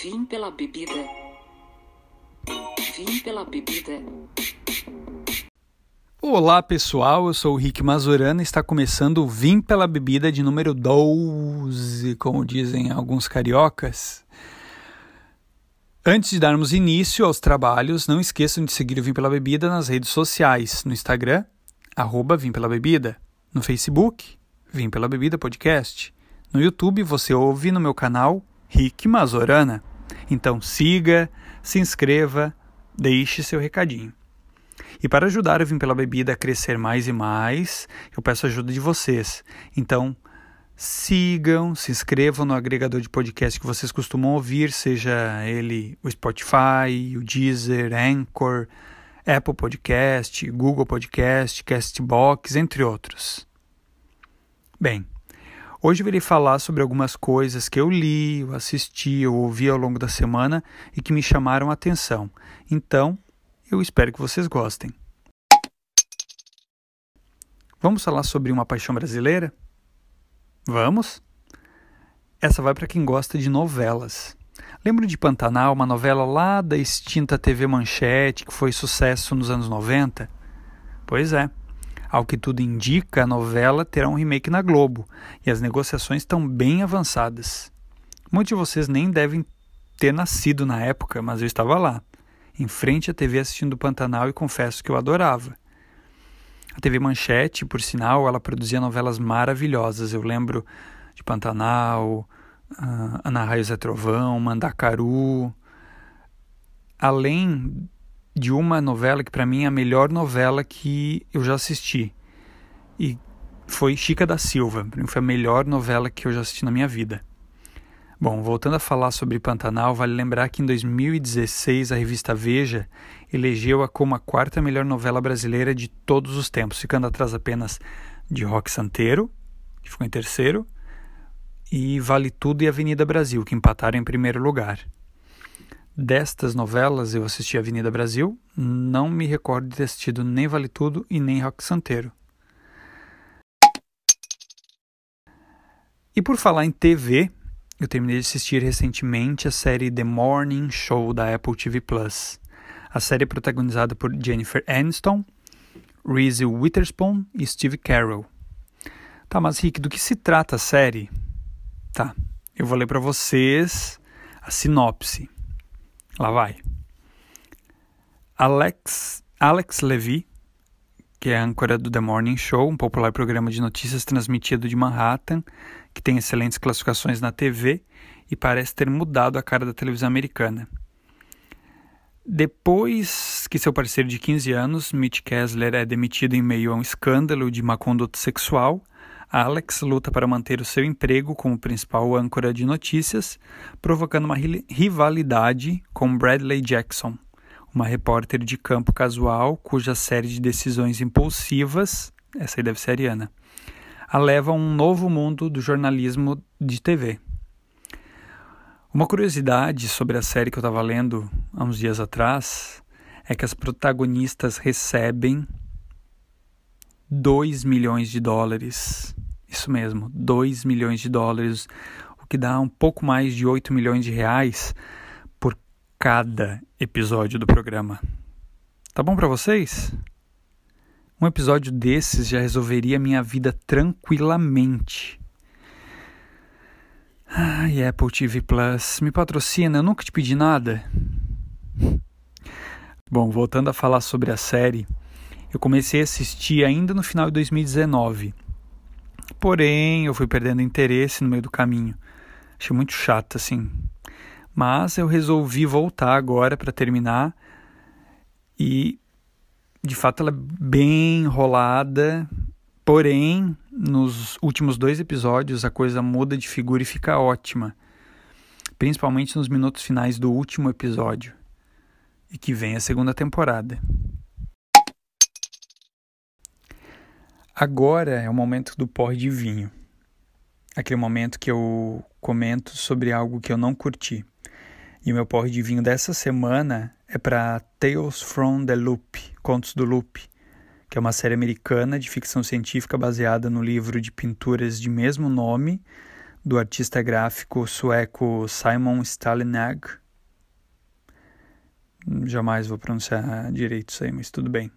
Vim pela bebida. Vim pela bebida. Olá pessoal, eu sou o Rick Mazurana e está começando o Vim pela Bebida de número 12, como dizem alguns cariocas. Antes de darmos início aos trabalhos, não esqueçam de seguir o Vim pela Bebida nas redes sociais, no Instagram, arroba Vim pela Bebida, no Facebook, Vim pela Bebida Podcast. No YouTube você ouve no meu canal Rick Mazorana. Então siga, se inscreva, deixe seu recadinho. E para ajudar o Vim pela Bebida a crescer mais e mais, eu peço a ajuda de vocês. Então, sigam, se inscrevam no agregador de podcast que vocês costumam ouvir, seja ele o Spotify, o Deezer, Anchor, Apple Podcast, Google Podcast, Castbox, entre outros. Bem, Hoje eu irei falar sobre algumas coisas que eu li, eu assisti, eu ouvi ao longo da semana e que me chamaram a atenção. Então, eu espero que vocês gostem. Vamos falar sobre uma paixão brasileira? Vamos? Essa vai para quem gosta de novelas. Lembro de Pantanal, uma novela lá da extinta TV Manchete que foi sucesso nos anos 90? Pois é. Ao que tudo indica, a novela terá um remake na Globo e as negociações estão bem avançadas. Muitos de vocês nem devem ter nascido na época, mas eu estava lá, em frente à TV assistindo Pantanal e confesso que eu adorava. A TV Manchete, por sinal, ela produzia novelas maravilhosas. Eu lembro de Pantanal, uh, Ana Raio Zé Trovão, Mandacaru. Além de uma novela que para mim é a melhor novela que eu já assisti. E foi Chica da Silva. Foi a melhor novela que eu já assisti na minha vida. Bom, voltando a falar sobre Pantanal, vale lembrar que em 2016 a revista Veja elegeu-a como a quarta melhor novela brasileira de todos os tempos, ficando atrás apenas de Rock Santeiro, que ficou em terceiro, e Vale Tudo e Avenida Brasil, que empataram em primeiro lugar. Destas novelas, eu assisti Avenida Brasil, não me recordo de ter assistido nem Vale Tudo e nem Rock Santeiro. E por falar em TV, eu terminei de assistir recentemente a série The Morning Show da Apple TV Plus. A série é protagonizada por Jennifer Aniston, Reese Witherspoon e Steve Carell. Tá, mas Rick, do que se trata a série? Tá, eu vou ler para vocês a sinopse. Lá vai. Alex, Alex Levy, que é âncora do The Morning Show, um popular programa de notícias transmitido de Manhattan, que tem excelentes classificações na TV e parece ter mudado a cara da televisão americana. Depois que seu parceiro de 15 anos, Mitch Kessler, é demitido em meio a um escândalo de má conduta sexual, Alex luta para manter o seu emprego como principal âncora de notícias, provocando uma rivalidade com Bradley Jackson, uma repórter de campo casual cuja série de decisões impulsivas, essa aí deve ser a Ariana, a leva a um novo mundo do jornalismo de TV. Uma curiosidade sobre a série que eu estava lendo há uns dias atrás é que as protagonistas recebem 2 milhões de dólares. Isso mesmo, 2 milhões de dólares, o que dá um pouco mais de 8 milhões de reais por cada episódio do programa. Tá bom para vocês? Um episódio desses já resolveria minha vida tranquilamente. Ai, Apple TV Plus, me patrocina, eu nunca te pedi nada. Bom, voltando a falar sobre a série, eu comecei a assistir ainda no final de 2019. Porém, eu fui perdendo interesse no meio do caminho. Achei muito chato assim. Mas eu resolvi voltar agora para terminar. E de fato ela é bem enrolada. Porém, nos últimos dois episódios a coisa muda de figura e fica ótima. Principalmente nos minutos finais do último episódio. E que vem a segunda temporada. Agora é o momento do porre de vinho. Aquele momento que eu comento sobre algo que eu não curti. E o meu porre de vinho dessa semana é para Tales from the Loop, Contos do Loop, que é uma série americana de ficção científica baseada no livro de pinturas de mesmo nome do artista gráfico sueco Simon Stalinag. Jamais vou pronunciar direito isso aí, mas tudo bem.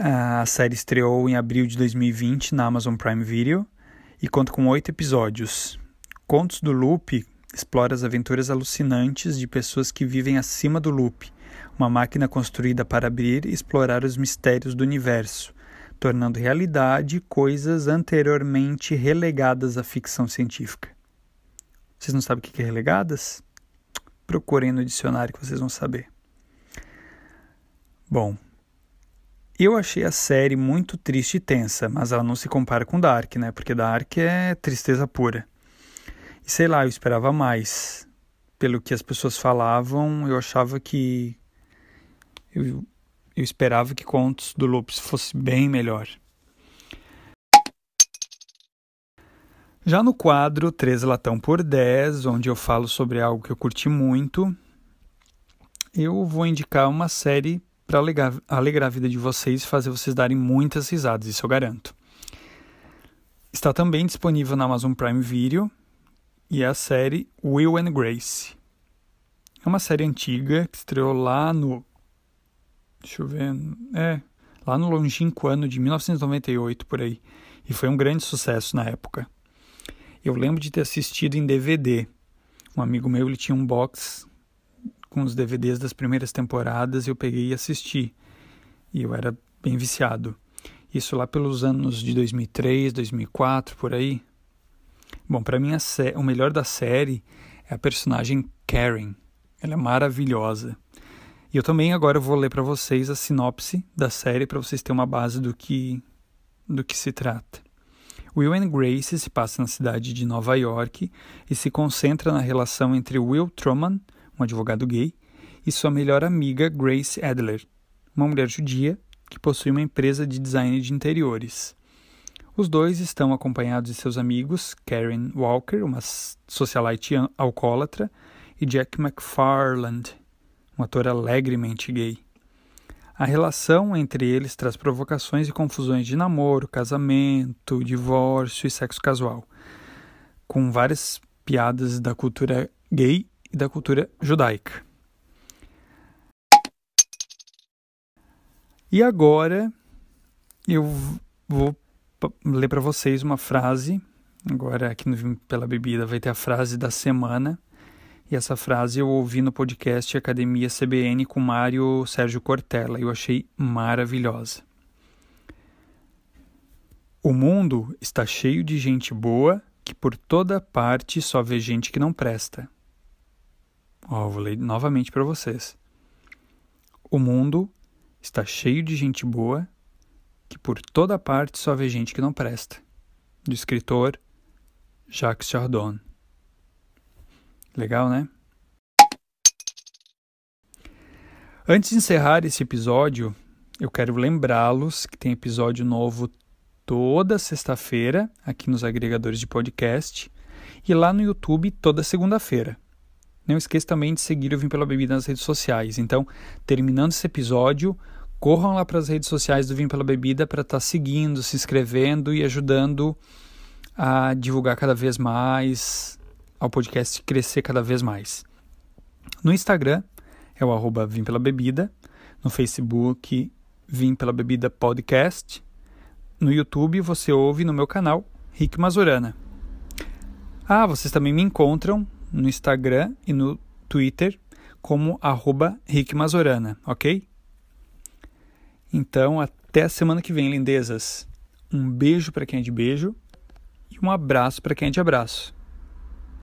A série estreou em abril de 2020 na Amazon Prime Video e conta com oito episódios. Contos do Loop explora as aventuras alucinantes de pessoas que vivem acima do loop, uma máquina construída para abrir e explorar os mistérios do universo, tornando realidade coisas anteriormente relegadas à ficção científica. Vocês não sabem o que é relegadas? Procurem no dicionário que vocês vão saber. Bom, eu achei a série muito triste e tensa, mas ela não se compara com Dark, né? Porque Dark é tristeza pura. E sei lá, eu esperava mais. Pelo que as pessoas falavam, eu achava que. Eu, eu esperava que Contos do Lopes fosse bem melhor. Já no quadro 3 latão por 10, onde eu falo sobre algo que eu curti muito, eu vou indicar uma série para alegrar, alegrar a vida de vocês e fazer vocês darem muitas risadas, isso eu garanto. Está também disponível na Amazon Prime Video e é a série Will and Grace. É uma série antiga que estreou lá no. Deixa eu ver. É, lá no longínquo ano de 1998 por aí. E foi um grande sucesso na época. Eu lembro de ter assistido em DVD. Um amigo meu ele tinha um box com os DVDs das primeiras temporadas eu peguei e assisti. E eu era bem viciado. Isso lá pelos anos de 2003, 2004, por aí. Bom, para mim o melhor da série é a personagem Karen. Ela é maravilhosa. E eu também agora vou ler para vocês a sinopse da série para vocês terem uma base do que do que se trata. Will and Grace se passa na cidade de Nova York e se concentra na relação entre Will Truman, um advogado gay, e sua melhor amiga Grace Adler, uma mulher judia que possui uma empresa de design de interiores. Os dois estão acompanhados de seus amigos Karen Walker, uma socialite alcoólatra, e Jack McFarland, um ator alegremente gay. A relação entre eles traz provocações e confusões de namoro, casamento, divórcio e sexo casual, com várias piadas da cultura gay e da cultura judaica. E agora eu vou ler para vocês uma frase. Agora aqui no Pela Bebida vai ter a frase da semana e essa frase eu ouvi no podcast Academia CBN com Mário Sérgio Cortella eu achei maravilhosa. O mundo está cheio de gente boa que por toda parte só vê gente que não presta. Ó, vou ler novamente para vocês. O mundo está cheio de gente boa que por toda parte só vê gente que não presta. Do escritor Jacques Chardon. Legal, né? Antes de encerrar esse episódio, eu quero lembrá-los que tem episódio novo toda sexta-feira aqui nos agregadores de podcast e lá no YouTube toda segunda-feira. Não esqueça também de seguir o Vim Pela Bebida nas redes sociais. Então, terminando esse episódio, corram lá para as redes sociais do Vim Pela Bebida para estar tá seguindo, se inscrevendo e ajudando a divulgar cada vez mais, ao podcast crescer cada vez mais. No Instagram é o arroba Vim Pela Bebida, no Facebook Vim Pela Bebida Podcast, no YouTube você ouve no meu canal Rick Mazurana. Ah, vocês também me encontram no Instagram e no Twitter como arroba Rick Mazorana, ok? Então, até a semana que vem, lindezas. Um beijo para quem é de beijo e um abraço para quem é de abraço.